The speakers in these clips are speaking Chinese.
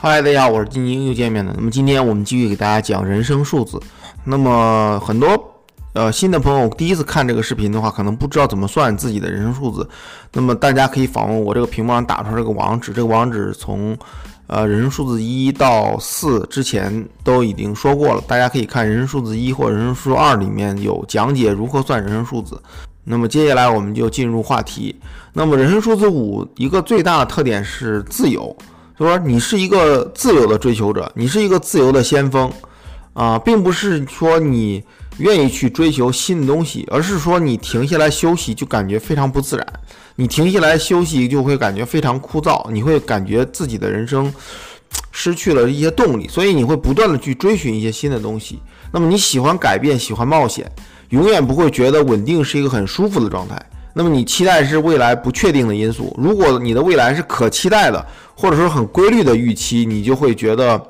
嗨，大家好，我是金晶，又见面了。那么今天我们继续给大家讲人生数字。那么很多呃新的朋友第一次看这个视频的话，可能不知道怎么算自己的人生数字。那么大家可以访问我这个屏幕上打出这个网址，这个网址从呃人生数字一到四之前都已经说过了，大家可以看人生数字一或人生数字二里面有讲解如何算人生数字。那么接下来我们就进入话题。那么人生数字五一个最大的特点是自由。就说你是一个自由的追求者，你是一个自由的先锋，啊，并不是说你愿意去追求新的东西，而是说你停下来休息就感觉非常不自然，你停下来休息就会感觉非常枯燥，你会感觉自己的人生失去了一些动力，所以你会不断的去追寻一些新的东西。那么你喜欢改变，喜欢冒险，永远不会觉得稳定是一个很舒服的状态。那么你期待是未来不确定的因素。如果你的未来是可期待的，或者说很规律的预期，你就会觉得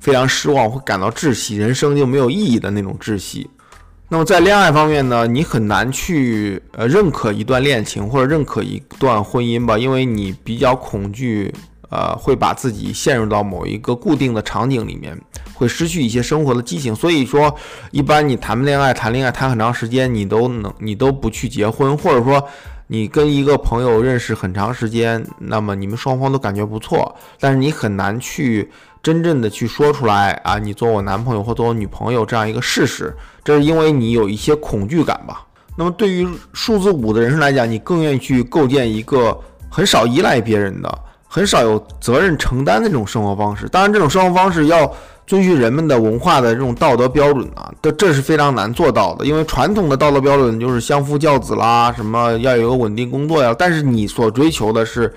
非常失望，会感到窒息，人生就没有意义的那种窒息。那么在恋爱方面呢，你很难去呃认可一段恋情或者认可一段婚姻吧，因为你比较恐惧。呃，会把自己陷入到某一个固定的场景里面，会失去一些生活的激情。所以说，一般你谈恋爱、谈恋爱谈很长时间，你都能，你都不去结婚，或者说你跟一个朋友认识很长时间，那么你们双方都感觉不错，但是你很难去真正的去说出来啊，你做我男朋友或做我女朋友这样一个事实，这是因为你有一些恐惧感吧。那么对于数字五的人生来讲，你更愿意去构建一个很少依赖别人的。很少有责任承担的这种生活方式，当然这种生活方式要遵循人们的文化的这种道德标准啊，这这是非常难做到的，因为传统的道德标准就是相夫教子啦，什么要有个稳定工作呀，但是你所追求的是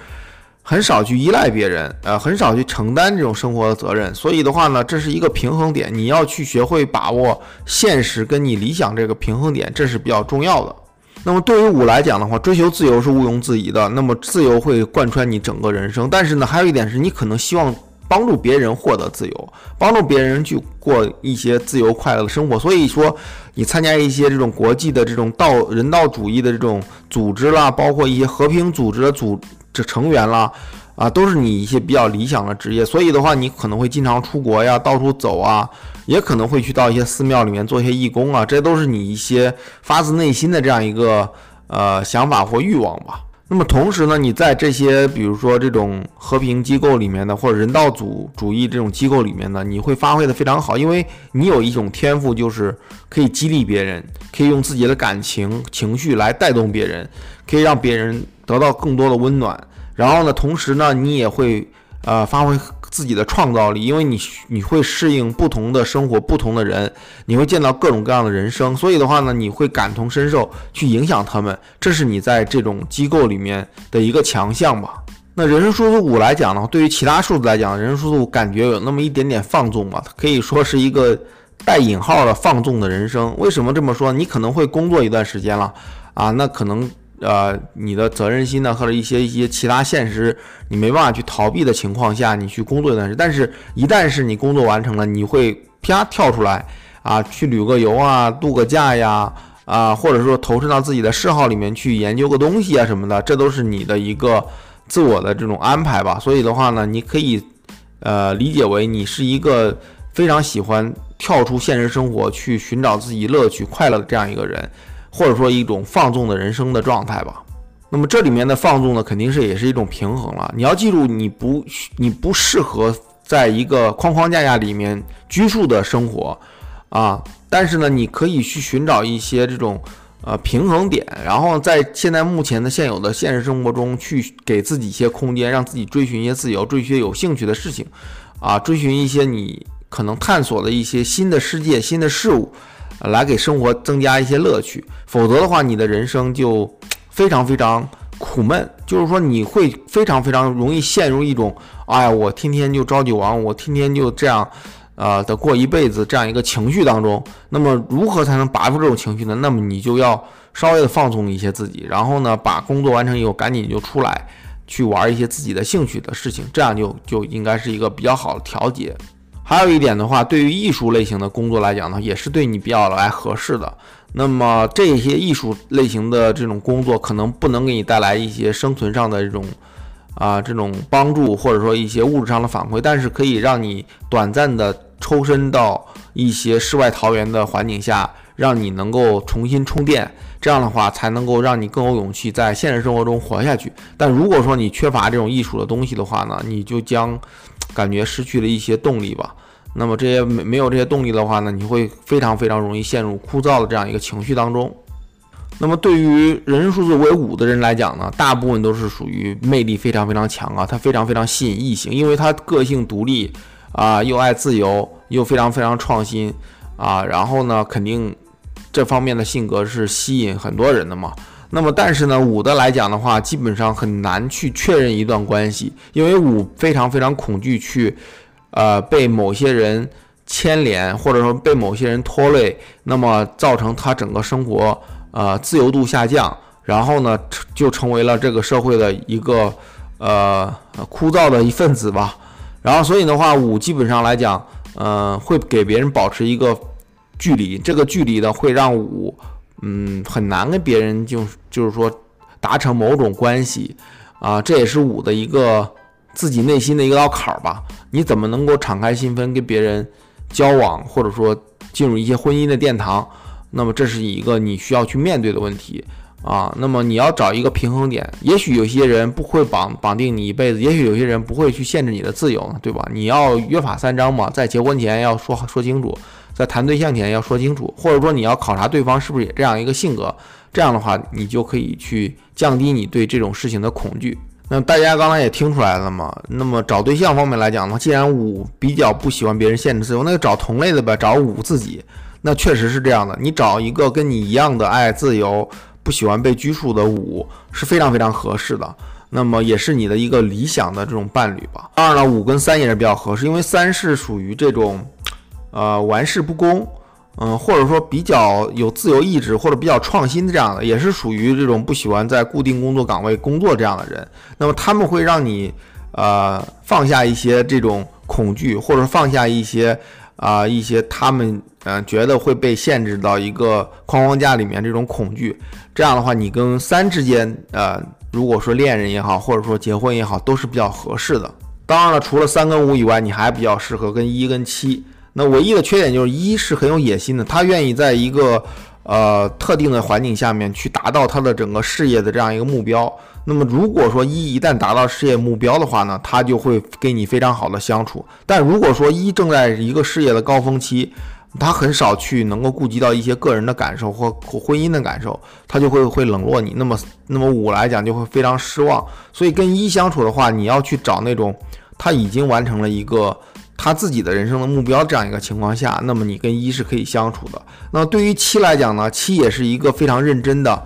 很少去依赖别人，呃，很少去承担这种生活的责任，所以的话呢，这是一个平衡点，你要去学会把握现实跟你理想这个平衡点，这是比较重要的。那么对于五来讲的话，追求自由是毋庸置疑的。那么自由会贯穿你整个人生。但是呢，还有一点是你可能希望帮助别人获得自由，帮助别人去过一些自由快乐的生活。所以说，你参加一些这种国际的这种道人道主义的这种组织啦，包括一些和平组织的组这成员啦。啊，都是你一些比较理想的职业，所以的话，你可能会经常出国呀，到处走啊，也可能会去到一些寺庙里面做一些义工啊，这都是你一些发自内心的这样一个呃想法或欲望吧。那么同时呢，你在这些比如说这种和平机构里面的，或者人道主主义这种机构里面呢，你会发挥的非常好，因为你有一种天赋，就是可以激励别人，可以用自己的感情情绪来带动别人，可以让别人得到更多的温暖。然后呢，同时呢，你也会呃发挥自己的创造力，因为你你会适应不同的生活、不同的人，你会见到各种各样的人生，所以的话呢，你会感同身受去影响他们，这是你在这种机构里面的一个强项吧。那人生数字五来讲呢，对于其他数字来讲，人生数字五感觉有那么一点点放纵吧，可以说是一个带引号的放纵的人生。为什么这么说？你可能会工作一段时间了啊，那可能。呃，你的责任心呢，或者一些一些其他现实，你没办法去逃避的情况下，你去工作一段时间。但是，一旦是你工作完成了，你会啪跳出来啊，去旅个游啊，度个假呀，啊，或者说投身到自己的嗜好里面去研究个东西啊什么的，这都是你的一个自我的这种安排吧。所以的话呢，你可以呃理解为你是一个非常喜欢跳出现实生活去寻找自己乐趣快乐的这样一个人。或者说一种放纵的人生的状态吧。那么这里面的放纵呢，肯定是也是一种平衡了。你要记住，你不你不适合在一个框框架架里面拘束的生活啊。但是呢，你可以去寻找一些这种呃平衡点，然后在现在目前的现有的现实生活中去给自己一些空间，让自己追寻一些自由，追寻有兴趣的事情啊，追寻一些你可能探索的一些新的世界、新的事物。来给生活增加一些乐趣，否则的话，你的人生就非常非常苦闷。就是说，你会非常非常容易陷入一种，哎呀，我天天就朝九晚五，我天天就这样，呃的过一辈子这样一个情绪当中。那么，如何才能拔出这种情绪呢？那么，你就要稍微的放松一些自己，然后呢，把工作完成以后，赶紧就出来去玩一些自己的兴趣的事情，这样就就应该是一个比较好的调节。还有一点的话，对于艺术类型的工作来讲呢，也是对你比较来合适的。那么这些艺术类型的这种工作，可能不能给你带来一些生存上的这种啊这种帮助，或者说一些物质上的反馈，但是可以让你短暂的抽身到一些世外桃源的环境下，让你能够重新充电。这样的话才能够让你更有勇气在现实生活中活下去。但如果说你缺乏这种艺术的东西的话呢，你就将感觉失去了一些动力吧。那么这些没没有这些动力的话呢，你会非常非常容易陷入枯燥的这样一个情绪当中。那么对于人数字为五的人来讲呢，大部分都是属于魅力非常非常强啊，他非常非常吸引异性，因为他个性独立啊，又爱自由，又非常非常创新啊，然后呢，肯定。这方面的性格是吸引很多人的嘛？那么，但是呢，五的来讲的话，基本上很难去确认一段关系，因为五非常非常恐惧去，呃，被某些人牵连，或者说被某些人拖累，那么造成他整个生活呃自由度下降，然后呢，就成为了这个社会的一个呃枯燥的一份子吧。然后，所以的话，五基本上来讲，嗯，会给别人保持一个。距离这个距离呢，会让五，嗯，很难跟别人就就是说达成某种关系啊，这也是五的一个自己内心的一个道坎儿吧。你怎么能够敞开心扉跟别人交往，或者说进入一些婚姻的殿堂？那么这是一个你需要去面对的问题啊。那么你要找一个平衡点，也许有些人不会绑绑定你一辈子，也许有些人不会去限制你的自由，对吧？你要约法三章嘛，在结婚前要说说清楚。在谈对象前要说清楚，或者说你要考察对方是不是也这样一个性格，这样的话你就可以去降低你对这种事情的恐惧。那大家刚才也听出来了嘛？那么找对象方面来讲呢，既然五比较不喜欢别人限制自由，那就找同类的呗，找五自己。那确实是这样的，你找一个跟你一样的爱自由、不喜欢被拘束的五是非常非常合适的。那么也是你的一个理想的这种伴侣吧。当然了，五跟三也是比较合适，因为三是属于这种。呃，玩世不恭，嗯，或者说比较有自由意志，或者比较创新这样的，也是属于这种不喜欢在固定工作岗位工作这样的人。那么他们会让你呃放下一些这种恐惧，或者放下一些啊一些他们嗯觉得会被限制到一个框框架里面这种恐惧。这样的话，你跟三之间呃，如果说恋人也好，或者说结婚也好，都是比较合适的。当然了，除了三跟五以外，你还比较适合跟一跟七。那唯一的缺点就是一是很有野心的，他愿意在一个呃特定的环境下面去达到他的整个事业的这样一个目标。那么如果说一一旦达到事业目标的话呢，他就会跟你非常好的相处。但如果说一正在一个事业的高峰期，他很少去能够顾及到一些个人的感受或婚姻的感受，他就会会冷落你。那么那么五来讲就会非常失望。所以跟一相处的话，你要去找那种他已经完成了一个。他自己的人生的目标，这样一个情况下，那么你跟一是可以相处的。那对于七来讲呢，七也是一个非常认真的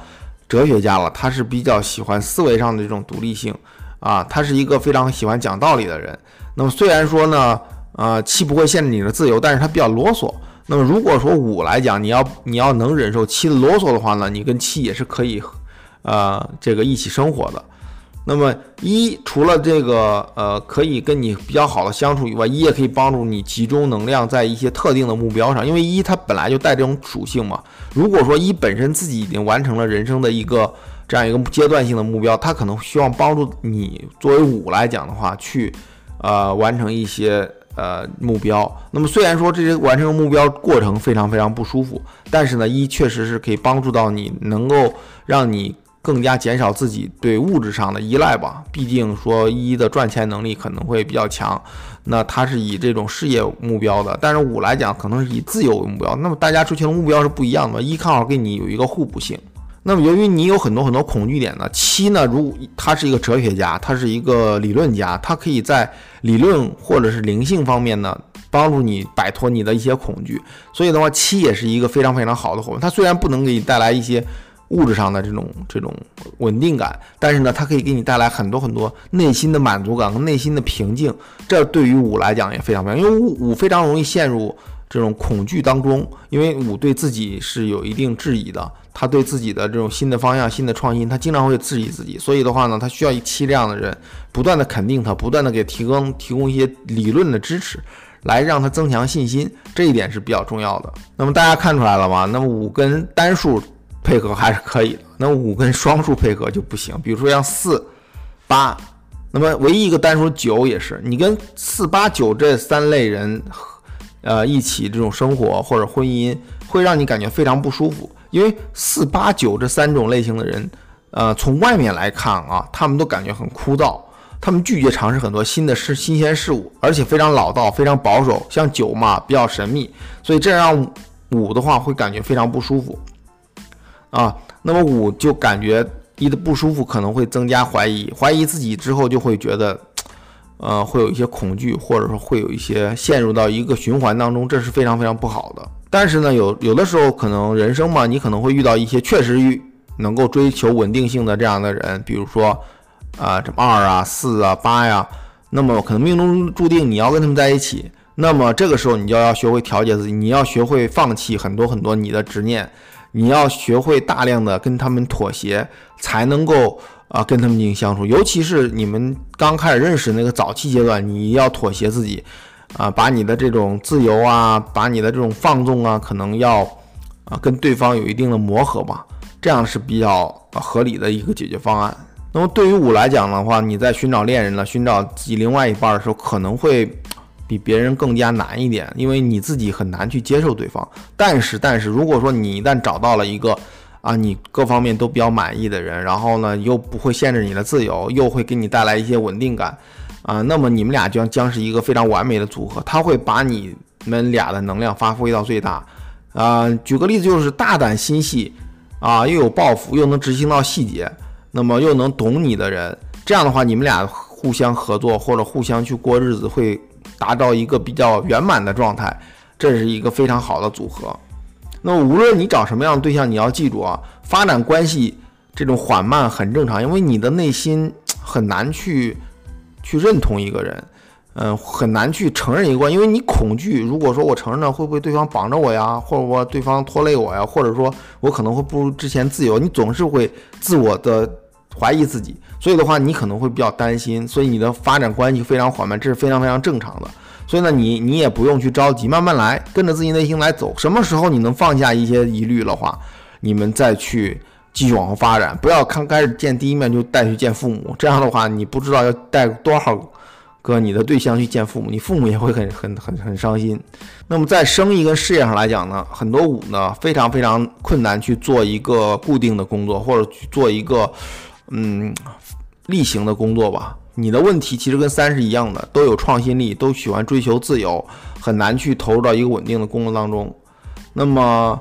哲学家了。他是比较喜欢思维上的这种独立性啊，他是一个非常喜欢讲道理的人。那么虽然说呢，呃，七不会限制你的自由，但是他比较啰嗦。那么如果说五来讲，你要你要能忍受七的啰嗦的话呢，你跟七也是可以，呃，这个一起生活的。那么一除了这个呃可以跟你比较好的相处以外，一也可以帮助你集中能量在一些特定的目标上，因为一它本来就带这种属性嘛。如果说一本身自己已经完成了人生的一个这样一个阶段性的目标，它可能希望帮助你作为五来讲的话，去呃完成一些呃目标。那么虽然说这些完成目标过程非常非常不舒服，但是呢，一确实是可以帮助到你，能够让你。更加减少自己对物质上的依赖吧。毕竟说一的赚钱能力可能会比较强，那他是以这种事业目标的，但是五来讲可能是以自由为目标。那么大家追求的目标是不一样的。一看好跟你有一个互补性。那么由于你有很多很多恐惧点呢，七呢，如他是一个哲学家，他是一个理论家，他可以在理论或者是灵性方面呢，帮助你摆脱你的一些恐惧。所以的话，七也是一个非常非常好的伙伴。他虽然不能给你带来一些。物质上的这种这种稳定感，但是呢，它可以给你带来很多很多内心的满足感和内心的平静。这对于五来讲也非常非常，因为五五非常容易陷入这种恐惧当中，因为五对自己是有一定质疑的，他对自己的这种新的方向、新的创新，他经常会质疑自己。所以的话呢，他需要一期这样的人，不断的肯定他，不断的给提供提供一些理论的支持，来让他增强信心。这一点是比较重要的。那么大家看出来了吗？那么五跟单数。配合还是可以的，那五跟双数配合就不行。比如说像四、八，那么唯一一个单数九也是，你跟四八九这三类人，呃，一起这种生活或者婚姻，会让你感觉非常不舒服，因为四八九这三种类型的人，呃，从外面来看啊，他们都感觉很枯燥，他们拒绝尝试很多新的事、新鲜事物，而且非常老道、非常保守。像九嘛，比较神秘，所以这让五的话会感觉非常不舒服啊。那么五就感觉。一的不舒服可能会增加怀疑，怀疑自己之后就会觉得，呃，会有一些恐惧，或者说会有一些陷入到一个循环当中，这是非常非常不好的。但是呢，有有的时候可能人生嘛，你可能会遇到一些确实遇能够追求稳定性的这样的人，比如说啊，这么二啊、四啊、八呀，那么可能命中注定你要跟他们在一起，那么这个时候你就要学会调节自己，你要学会放弃很多很多你的执念。你要学会大量的跟他们妥协，才能够啊跟他们进行相处。尤其是你们刚开始认识那个早期阶段，你要妥协自己，啊，把你的这种自由啊，把你的这种放纵啊，可能要啊跟对方有一定的磨合吧，这样是比较合理的一个解决方案。那么对于五来讲的话，你在寻找恋人了，寻找自己另外一半的时候，可能会。比别人更加难一点，因为你自己很难去接受对方。但是，但是如果说你一旦找到了一个啊，你各方面都比较满意的人，然后呢，又不会限制你的自由，又会给你带来一些稳定感啊，那么你们俩将将是一个非常完美的组合。他会把你们俩的能量发挥到最大啊。举个例子，就是大胆心细啊，又有抱负，又能执行到细节，那么又能懂你的人，这样的话，你们俩互相合作或者互相去过日子会。达到一个比较圆满的状态，这是一个非常好的组合。那无论你找什么样的对象，你要记住啊，发展关系这种缓慢很正常，因为你的内心很难去去认同一个人，嗯，很难去承认一个，因为你恐惧。如果说我承认了，会不会对方绑着我呀？或者说对方拖累我呀？或者说我可能会不如之前自由？你总是会自我的。怀疑自己，所以的话，你可能会比较担心，所以你的发展关系非常缓慢，这是非常非常正常的。所以呢，你你也不用去着急，慢慢来，跟着自己内心来走。什么时候你能放下一些疑虑的话，你们再去继续往后发展。不要刚开始见第一面就带去见父母，这样的话，你不知道要带多少个你的对象去见父母，你父母也会很很很很伤心。那么在生意跟事业上来讲呢，很多五呢非常非常困难去做一个固定的工作，或者去做一个。嗯，例行的工作吧。你的问题其实跟三是一样的，都有创新力，都喜欢追求自由，很难去投入到一个稳定的工作当中。那么，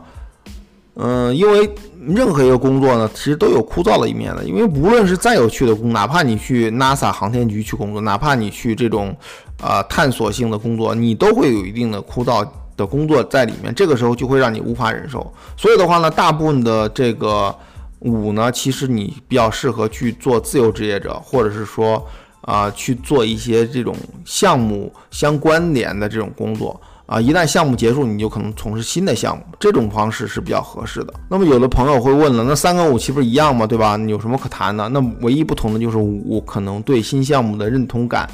嗯，因为任何一个工作呢，其实都有枯燥的一面的。因为无论是再有趣的工，哪怕你去 NASA 航天局去工作，哪怕你去这种呃探索性的工作，你都会有一定的枯燥的工作在里面。这个时候就会让你无法忍受。所以的话呢，大部分的这个。五呢，其实你比较适合去做自由职业者，或者是说啊去做一些这种项目相关联的这种工作啊。一旦项目结束，你就可能从事新的项目，这种方式是比较合适的。那么有的朋友会问了，那三跟五岂不是一样吗？对吧？你有什么可谈的？那唯一不同的就是五可能对新项目的认同感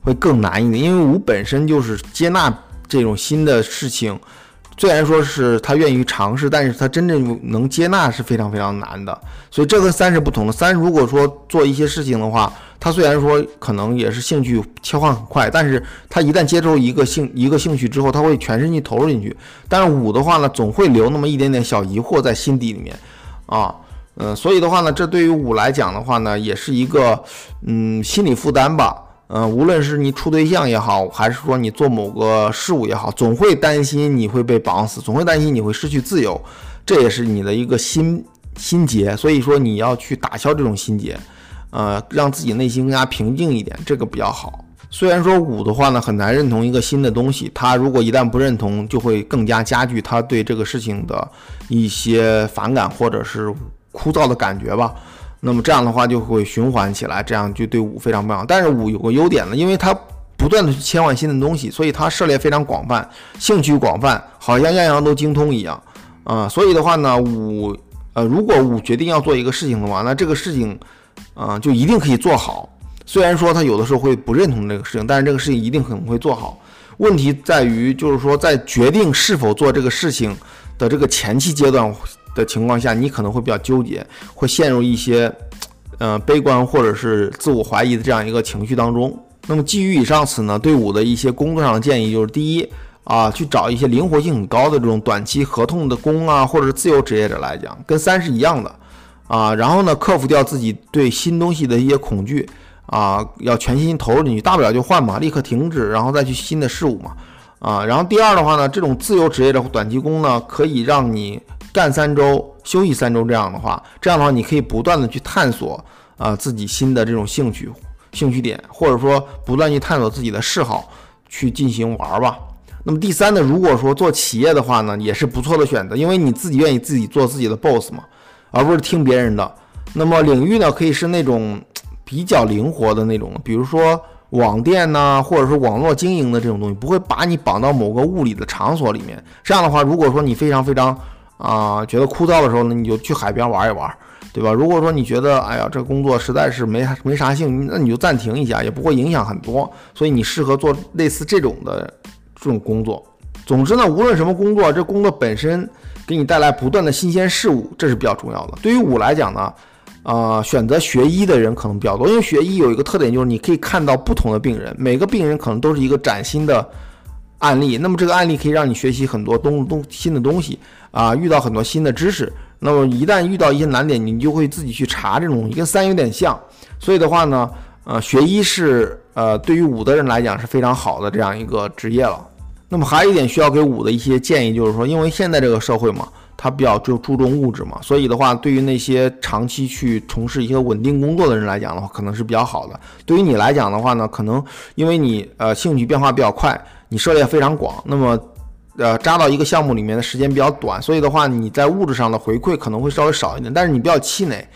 会更难一点，因为五本身就是接纳这种新的事情。虽然说是他愿意尝试，但是他真正能接纳是非常非常难的，所以这跟三是不同的。三如果说做一些事情的话，他虽然说可能也是兴趣切换很快，但是他一旦接受一个兴一个兴趣之后，他会全身心投入进去。但是五的话呢，总会留那么一点点小疑惑在心底里面，啊，嗯，所以的话呢，这对于五来讲的话呢，也是一个嗯心理负担吧。嗯，无论是你处对象也好，还是说你做某个事物也好，总会担心你会被绑死，总会担心你会失去自由，这也是你的一个心心结。所以说你要去打消这种心结，呃，让自己内心更加平静一点，这个比较好。虽然说五的话呢，很难认同一个新的东西，他如果一旦不认同，就会更加加剧他对这个事情的一些反感或者是枯燥的感觉吧。那么这样的话就会循环起来，这样就对五非常棒。但是五有个优点呢，因为它不断的去切换新的东西，所以它涉猎非常广泛，兴趣广泛，好像样样都精通一样啊。所以的话呢，五呃，如果五决定要做一个事情的话，那这个事情啊就一定可以做好。虽然说他有的时候会不认同这个事情，但是这个事情一定可能会做好。问题在于就是说，在决定是否做这个事情的这个前期阶段。的情况下，你可能会比较纠结，会陷入一些呃悲观或者是自我怀疑的这样一个情绪当中。那么基于以上此呢，对五的一些工作上的建议就是：第一啊，去找一些灵活性很高的这种短期合同的工啊，或者是自由职业者来讲，跟三是一样的啊。然后呢，克服掉自己对新东西的一些恐惧啊，要全心投入进去，大不了就换嘛，立刻停止，然后再去新的事物嘛啊。然后第二的话呢，这种自由职业的短期工呢，可以让你干三周休息三周，这样的话，这样的话你可以不断的去探索啊自己新的这种兴趣。兴趣点，或者说不断去探索自己的嗜好，去进行玩吧。那么第三呢，如果说做企业的话呢，也是不错的选择，因为你自己愿意自己做自己的 boss 嘛，而不是听别人的。那么领域呢，可以是那种比较灵活的那种，比如说网店呐，或者是网络经营的这种东西，不会把你绑到某个物理的场所里面。这样的话，如果说你非常非常啊觉得枯燥的时候呢，你就去海边玩一玩。对吧？如果说你觉得，哎呀，这工作实在是没没啥兴趣，那你就暂停一下，也不会影响很多。所以你适合做类似这种的这种工作。总之呢，无论什么工作，这工作本身给你带来不断的新鲜事物，这是比较重要的。对于五来讲呢，啊，选择学医的人可能比较多，因为学医有一个特点，就是你可以看到不同的病人，每个病人可能都是一个崭新的案例。那么这个案例可以让你学习很多东东新的东西啊，遇到很多新的知识。那么一旦遇到一些难点，你就会自己去查这种东西，跟三有点像。所以的话呢，呃，学医是呃对于五的人来讲是非常好的这样一个职业了。那么还有一点需要给五的一些建议，就是说，因为现在这个社会嘛，它比较就注重物质嘛，所以的话，对于那些长期去从事一些稳定工作的人来讲的话，可能是比较好的。对于你来讲的话呢，可能因为你呃兴趣变化比较快，你涉猎非常广，那么。呃，扎到一个项目里面的时间比较短，所以的话，你在物质上的回馈可能会稍微少一点。但是你不要气馁，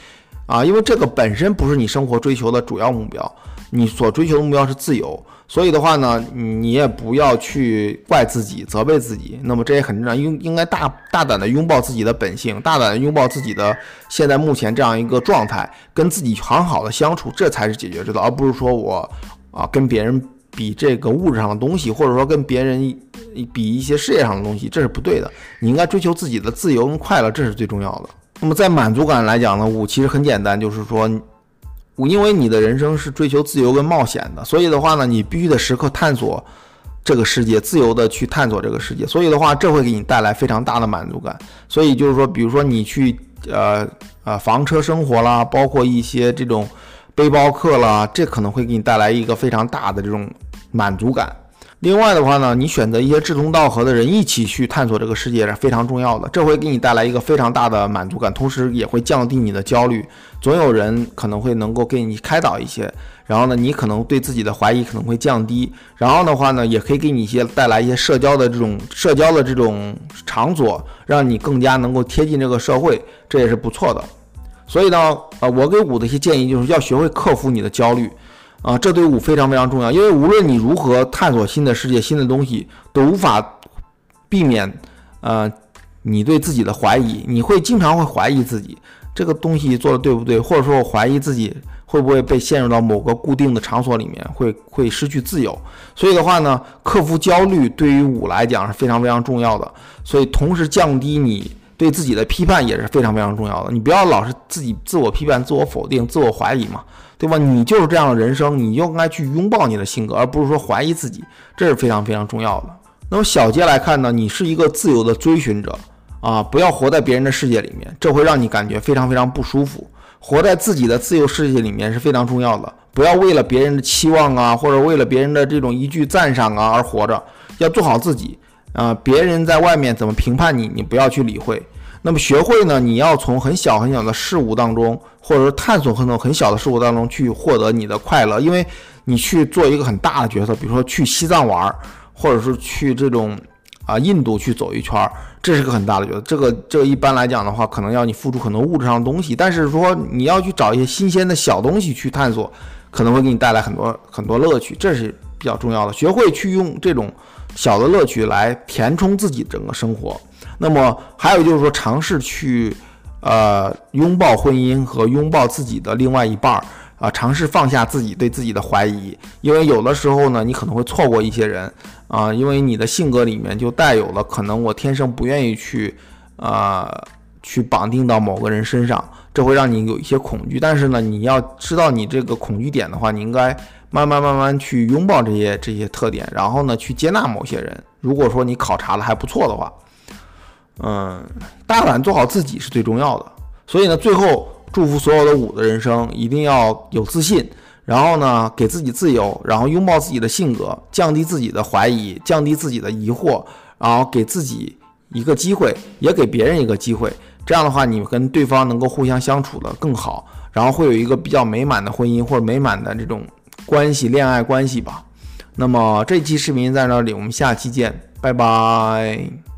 啊，因为这个本身不是你生活追求的主要目标，你所追求的目标是自由。所以的话呢，你也不要去怪自己、责备自己。那么这也很正常，应应该大大胆的拥抱自己的本性，大胆的拥抱自己的现在目前这样一个状态，跟自己很好的相处，这才是解决之道，而不是说我啊跟别人。比这个物质上的东西，或者说跟别人比一些事业上的东西，这是不对的。你应该追求自己的自由跟快乐，这是最重要的。那么在满足感来讲呢，五其实很简单，就是说，因为你的人生是追求自由跟冒险的，所以的话呢，你必须得时刻探索这个世界，自由的去探索这个世界。所以的话，这会给你带来非常大的满足感。所以就是说，比如说你去呃呃房车生活啦，包括一些这种。背包客了，这可能会给你带来一个非常大的这种满足感。另外的话呢，你选择一些志同道合的人一起去探索这个世界是非常重要的，这会给你带来一个非常大的满足感，同时也会降低你的焦虑。总有人可能会能够给你开导一些，然后呢，你可能对自己的怀疑可能会降低。然后的话呢，也可以给你一些带来一些社交的这种社交的这种场所，让你更加能够贴近这个社会，这也是不错的。所以呢，呃，我给五的一些建议就是要学会克服你的焦虑，啊，这对五非常非常重要。因为无论你如何探索新的世界、新的东西，都无法避免，呃，你对自己的怀疑。你会经常会怀疑自己这个东西做的对不对，或者说我怀疑自己会不会被陷入到某个固定的场所里面，会会失去自由。所以的话呢，克服焦虑对于五来讲是非常非常重要的。所以同时降低你。对自己的批判也是非常非常重要的，你不要老是自己自我批判、自我否定、自我怀疑嘛，对吧？你就是这样的人生，你就应该去拥抱你的性格，而不是说怀疑自己，这是非常非常重要的。那么小结来看呢，你是一个自由的追寻者啊，不要活在别人的世界里面，这会让你感觉非常非常不舒服。活在自己的自由世界里面是非常重要的，不要为了别人的期望啊，或者为了别人的这种一句赞赏啊而活着，要做好自己啊。别人在外面怎么评判你，你不要去理会。那么学会呢？你要从很小很小的事物当中，或者说探索很多很小的事物当中去获得你的快乐。因为你去做一个很大的角色，比如说去西藏玩，或者是去这种啊印度去走一圈，这是个很大的角色。这个这个一般来讲的话，可能要你付出很多物质上的东西。但是说你要去找一些新鲜的小东西去探索，可能会给你带来很多很多乐趣，这是比较重要的。学会去用这种小的乐趣来填充自己整个生活。那么还有就是说，尝试去，呃，拥抱婚姻和拥抱自己的另外一半儿啊，尝试放下自己对自己的怀疑，因为有的时候呢，你可能会错过一些人啊，因为你的性格里面就带有了可能我天生不愿意去，啊，去绑定到某个人身上，这会让你有一些恐惧。但是呢，你要知道你这个恐惧点的话，你应该慢慢慢慢去拥抱这些这些特点，然后呢，去接纳某些人。如果说你考察的还不错的话，嗯，大胆做好自己是最重要的。所以呢，最后祝福所有的五的人生一定要有自信，然后呢，给自己自由，然后拥抱自己的性格，降低自己的怀疑，降低自己的疑惑，然后给自己一个机会，也给别人一个机会。这样的话，你跟对方能够互相相处的更好，然后会有一个比较美满的婚姻或者美满的这种关系，恋爱关系吧。那么这期视频在这里，我们下期见，拜拜。